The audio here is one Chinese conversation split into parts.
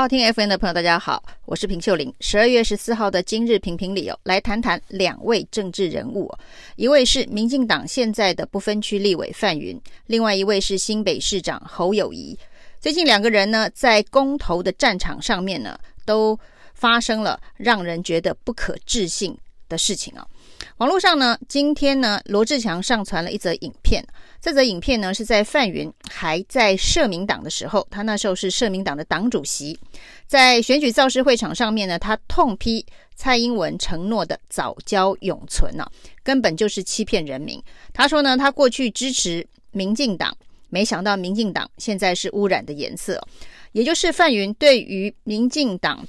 好听 FM 的朋友，大家好，我是平秀玲。十二月十四号的今日评评理哦，来谈谈两位政治人物，一位是民进党现在的不分区立委范云，另外一位是新北市长侯友谊。最近两个人呢，在公投的战场上面呢，都发生了让人觉得不可置信的事情啊。网络上呢，今天呢，罗志强上传了一则影片。这则影片呢，是在范云还在社民党的时候，他那时候是社民党的党主席，在选举造势会场上面呢，他痛批蔡英文承诺的早交永存啊，根本就是欺骗人民。他说呢，他过去支持民进党，没想到民进党现在是污染的颜色，也就是范云对于民进党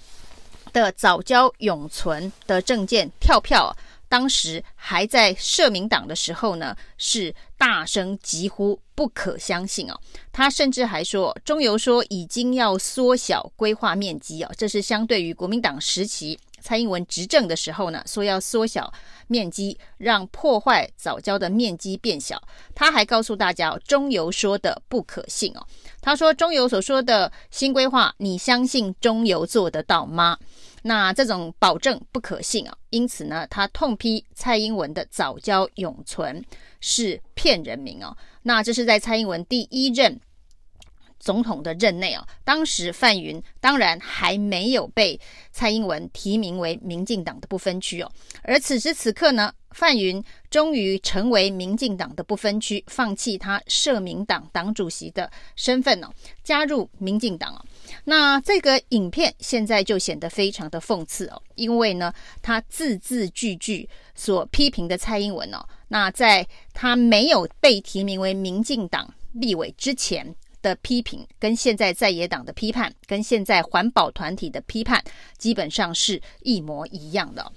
的藻礁永存的政见跳票。当时还在社民党的时候呢，是大声疾呼不可相信哦。他甚至还说，中油说已经要缩小规划面积哦，这是相对于国民党时期蔡英文执政的时候呢，说要缩小面积，让破坏早教的面积变小。他还告诉大家哦，中油说的不可信哦。他说，中油所说的新规划，你相信中油做得到吗？那这种保证不可信啊，因此呢，他痛批蔡英文的早教永存是骗人民哦。那这是在蔡英文第一任总统的任内哦，当时范云当然还没有被蔡英文提名为民进党的不分区哦，而此时此刻呢，范云终于成为民进党的不分区，放弃他社民党党主席的身份哦，加入民进党哦。那这个影片现在就显得非常的讽刺哦，因为呢，他字字句句所批评的蔡英文哦，那在他没有被提名为民进党立委之前的批评，跟现在在野党的批判，跟现在环保团体的批判，基本上是一模一样的。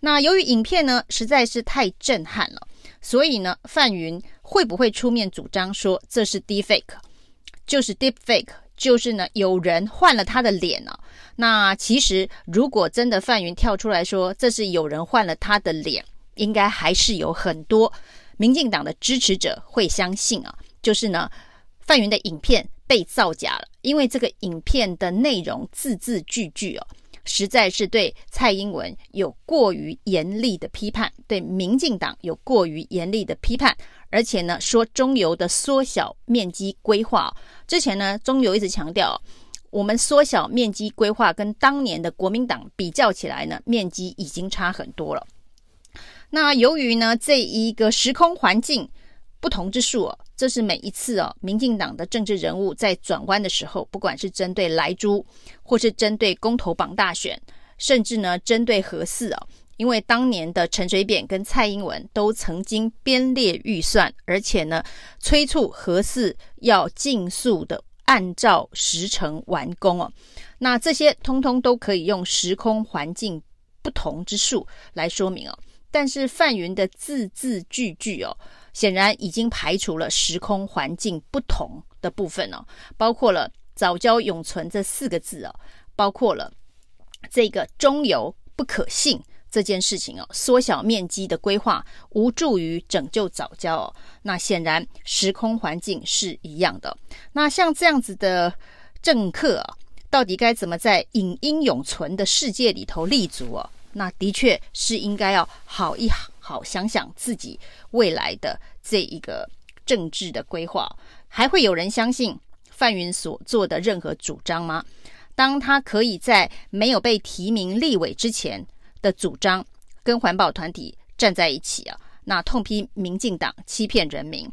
那由于影片呢实在是太震撼了，所以呢，范云会不会出面主张说这是 deepfake，就是 deepfake？就是呢，有人换了他的脸呢、啊。那其实，如果真的范云跳出来说这是有人换了他的脸，应该还是有很多民进党的支持者会相信啊。就是呢，范云的影片被造假了，因为这个影片的内容字字句句哦，实在是对蔡英文有过于严厉的批判，对民进党有过于严厉的批判。而且呢，说中油的缩小面积规划哦，之前呢，中油一直强调，我们缩小面积规划跟当年的国民党比较起来呢，面积已经差很多了。那由于呢，这一个时空环境不同之处，这是每一次哦，民进党的政治人物在转弯的时候，不管是针对莱猪，或是针对公投榜大选，甚至呢，针对核四哦。因为当年的陈水扁跟蔡英文都曾经编列预算，而且呢，催促核四要尽速的按照时程完工哦。那这些通通都可以用时空环境不同之数来说明哦。但是范云的字字句句哦，显然已经排除了时空环境不同的部分哦，包括了早教永存这四个字哦，包括了这个中游不可信。这件事情哦，缩小面积的规划无助于拯救早教哦。那显然时空环境是一样的。那像这样子的政客啊，到底该怎么在影音永存的世界里头立足哦？那的确是应该要好一好想想自己未来的这一个政治的规划。还会有人相信范云所做的任何主张吗？当他可以在没有被提名立委之前，的主张跟环保团体站在一起啊，那痛批民进党欺骗人民。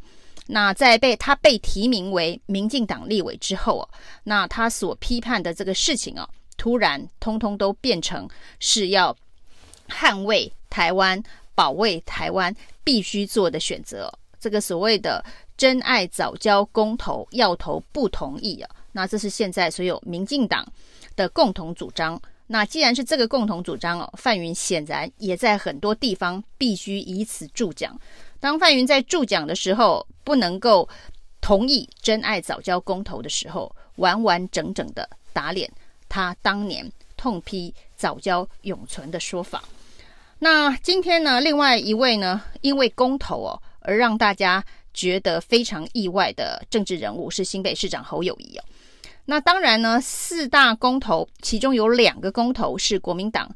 那在被他被提名为民进党立委之后啊，那他所批判的这个事情啊，突然通通都变成是要捍卫台湾、保卫台湾必须做的选择。这个所谓的真爱早教公投要投不同意啊，那这是现在所有民进党的共同主张。那既然是这个共同主张哦，范云显然也在很多地方必须以此助讲。当范云在助讲的时候，不能够同意真爱早教公投的时候，完完整整的打脸他当年痛批早教永存的说法。那今天呢，另外一位呢，因为公投哦而让大家觉得非常意外的政治人物是新北市长侯友宜哦。那当然呢，四大公投其中有两个公投是国民党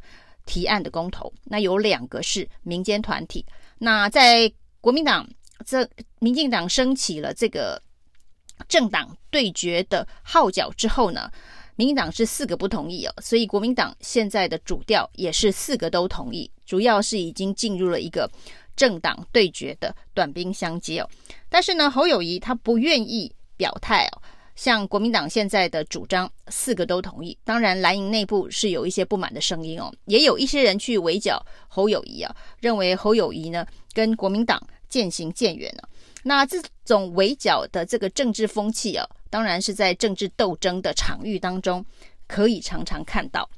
提案的公投，那有两个是民间团体。那在国民党这民进党升起了这个政党对决的号角之后呢，民进党是四个不同意哦，所以国民党现在的主调也是四个都同意，主要是已经进入了一个政党对决的短兵相接哦。但是呢，侯友宜他不愿意表态哦。像国民党现在的主张，四个都同意。当然，蓝营内部是有一些不满的声音哦，也有一些人去围剿侯友宜啊，认为侯友宜呢跟国民党渐行渐远了。那这种围剿的这个政治风气啊，当然是在政治斗争的场域当中可以常常看到。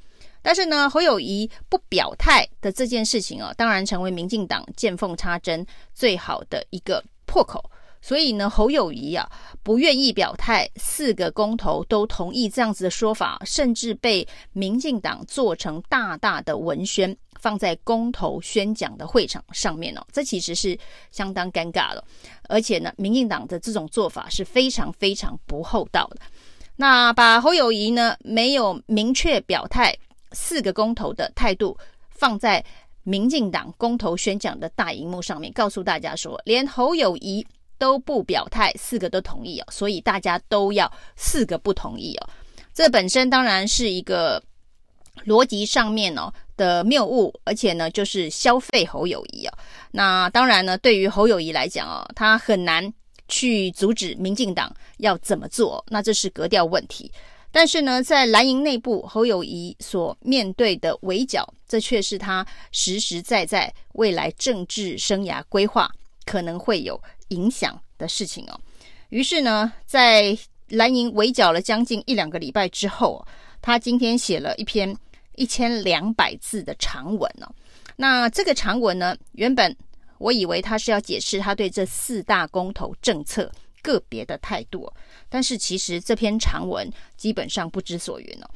但是呢，侯友谊不表态的这件事情啊，当然成为民进党见缝插针最好的一个破口。所以呢，侯友宜啊不愿意表态，四个公投都同意这样子的说法，甚至被民进党做成大大的文宣，放在公投宣讲的会场上面哦，这其实是相当尴尬的。而且呢，民进党的这种做法是非常非常不厚道的。那把侯友宜呢没有明确表态四个公投的态度放在民进党公投宣讲的大荧幕上面，告诉大家说，连侯友谊。都不表态，四个都同意哦，所以大家都要四个不同意哦。这本身当然是一个逻辑上面哦的谬误，而且呢，就是消费侯友谊哦。那当然呢，对于侯友谊来讲哦，他很难去阻止民进党要怎么做，那这是格调问题。但是呢，在蓝营内部，侯友谊所面对的围剿，这却是他实实在在未来政治生涯规划可能会有。影响的事情哦，于是呢，在蓝营围剿了将近一两个礼拜之后，他今天写了一篇一千两百字的长文哦。那这个长文呢，原本我以为他是要解释他对这四大公投政策个别的态度，但是其实这篇长文基本上不知所云哦，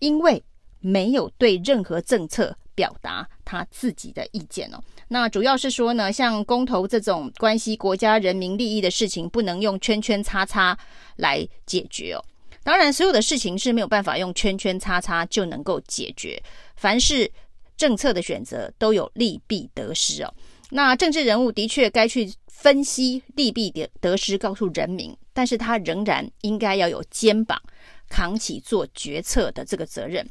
因为没有对任何政策表达他自己的意见哦。那主要是说呢，像公投这种关系国家人民利益的事情，不能用圈圈叉叉来解决哦。当然，所有的事情是没有办法用圈圈叉叉就能够解决。凡是政策的选择，都有利弊得失哦。那政治人物的确该去分析利弊的得失，告诉人民，但是他仍然应该要有肩膀，扛起做决策的这个责任。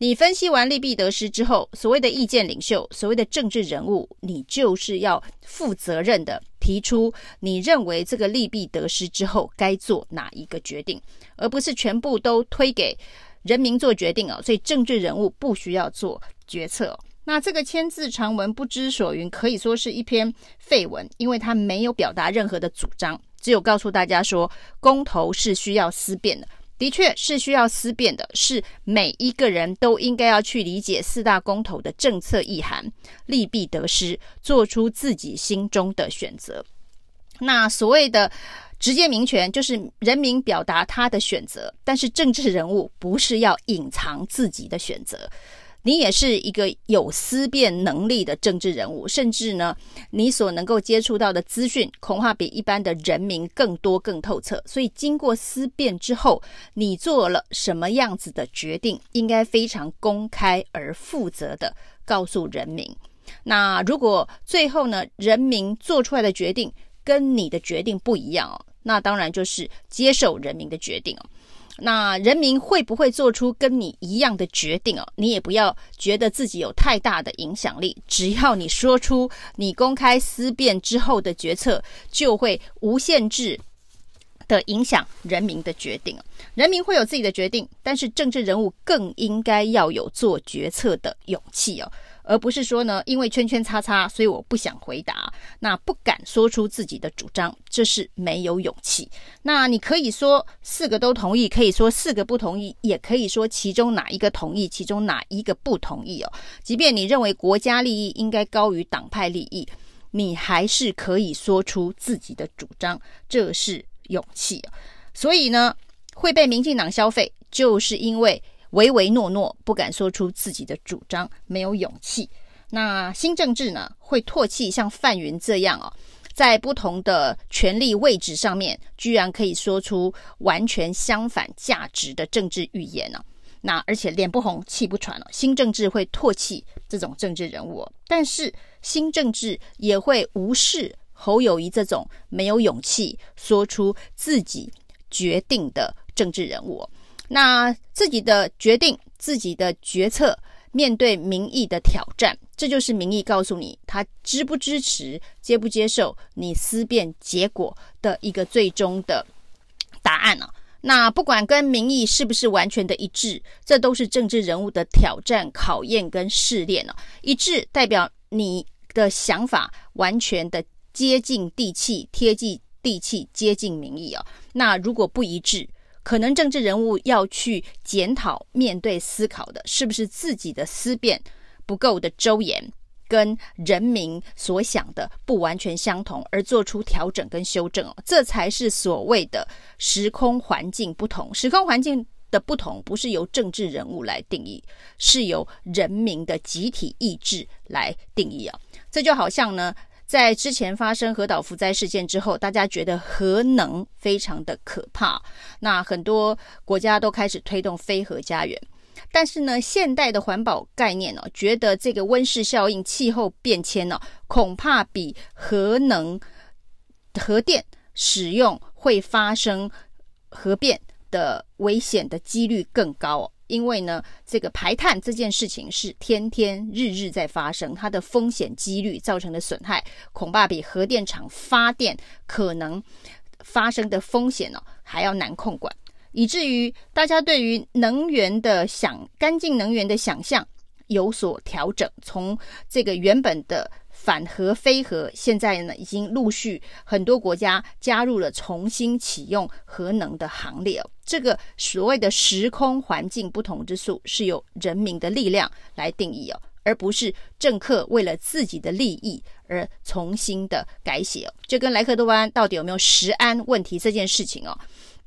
你分析完利弊得失之后，所谓的意见领袖，所谓的政治人物，你就是要负责任的提出你认为这个利弊得失之后该做哪一个决定，而不是全部都推给人民做决定哦。所以政治人物不需要做决策。那这个千字长文不知所云，可以说是一篇废文，因为他没有表达任何的主张，只有告诉大家说公投是需要思辨的。的确是需要思辨的，是每一个人都应该要去理解四大公投的政策意涵、利弊得失，做出自己心中的选择。那所谓的直接民权，就是人民表达他的选择，但是政治人物不是要隐藏自己的选择。你也是一个有思辨能力的政治人物，甚至呢，你所能够接触到的资讯恐怕比一般的人民更多、更透彻。所以，经过思辨之后，你做了什么样子的决定，应该非常公开而负责的告诉人民。那如果最后呢，人民做出来的决定跟你的决定不一样哦，那当然就是接受人民的决定哦。那人民会不会做出跟你一样的决定哦？你也不要觉得自己有太大的影响力，只要你说出你公开思辨之后的决策，就会无限制的影响人民的决定。人民会有自己的决定，但是政治人物更应该要有做决策的勇气哦。而不是说呢，因为圈圈叉叉，所以我不想回答，那不敢说出自己的主张，这是没有勇气。那你可以说四个都同意，可以说四个不同意，也可以说其中哪一个同意，其中哪一个不同意哦。即便你认为国家利益应该高于党派利益，你还是可以说出自己的主张，这是勇气。所以呢，会被民进党消费，就是因为。唯唯诺诺，不敢说出自己的主张，没有勇气。那新政治呢，会唾弃像范云这样哦，在不同的权力位置上面，居然可以说出完全相反价值的政治预言呢、那而且脸不红气不喘了，新政治会唾弃这种政治人物，但是新政治也会无视侯友谊这种没有勇气说出自己决定的政治人物。那自己的决定、自己的决策，面对民意的挑战，这就是民意告诉你他支不支持、接不接受你思辨结果的一个最终的答案啊。那不管跟民意是不是完全的一致，这都是政治人物的挑战、考验跟试炼啊。一致代表你的想法完全的接近地气、贴近地气、接近民意啊。那如果不一致，可能政治人物要去检讨、面对、思考的，是不是自己的思辨不够的周延，跟人民所想的不完全相同，而做出调整跟修正哦，这才是所谓的时空环境不同。时空环境的不同，不是由政治人物来定义，是由人民的集体意志来定义啊。这就好像呢。在之前发生核岛福灾事件之后，大家觉得核能非常的可怕，那很多国家都开始推动非核家园。但是呢，现代的环保概念呢、哦，觉得这个温室效应、气候变迁呢、哦，恐怕比核能、核电使用会发生核变的危险的几率更高哦。因为呢，这个排碳这件事情是天天日日在发生，它的风险几率造成的损害，恐怕比核电厂发电可能发生的风险呢还要难控管，以至于大家对于能源的想干净能源的想象有所调整，从这个原本的。反核非核，现在呢已经陆续很多国家加入了重新启用核能的行列哦。这个所谓的时空环境不同之处，是由人民的力量来定义哦，而不是政客为了自己的利益而重新的改写哦。就跟莱克多巴胺到底有没有食安问题这件事情哦，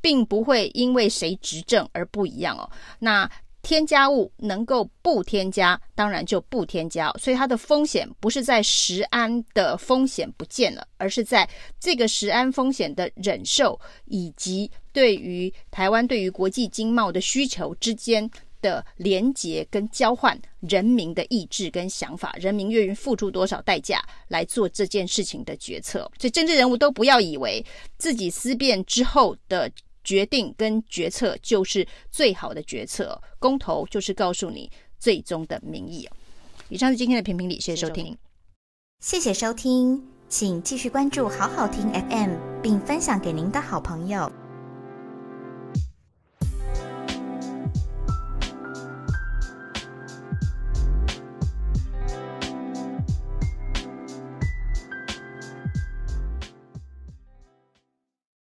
并不会因为谁执政而不一样哦。那。添加物能够不添加，当然就不添加，所以它的风险不是在食安的风险不见了，而是在这个食安风险的忍受，以及对于台湾对于国际经贸的需求之间的连结跟交换，人民的意志跟想法，人民愿意付出多少代价来做这件事情的决策，所以政治人物都不要以为自己思辨之后的。决定跟决策就是最好的决策，公投就是告诉你最终的民意。以上是今天的评评理，谢谢收听，谢谢收听，请继续关注好好听 FM，并分享给您的好朋友。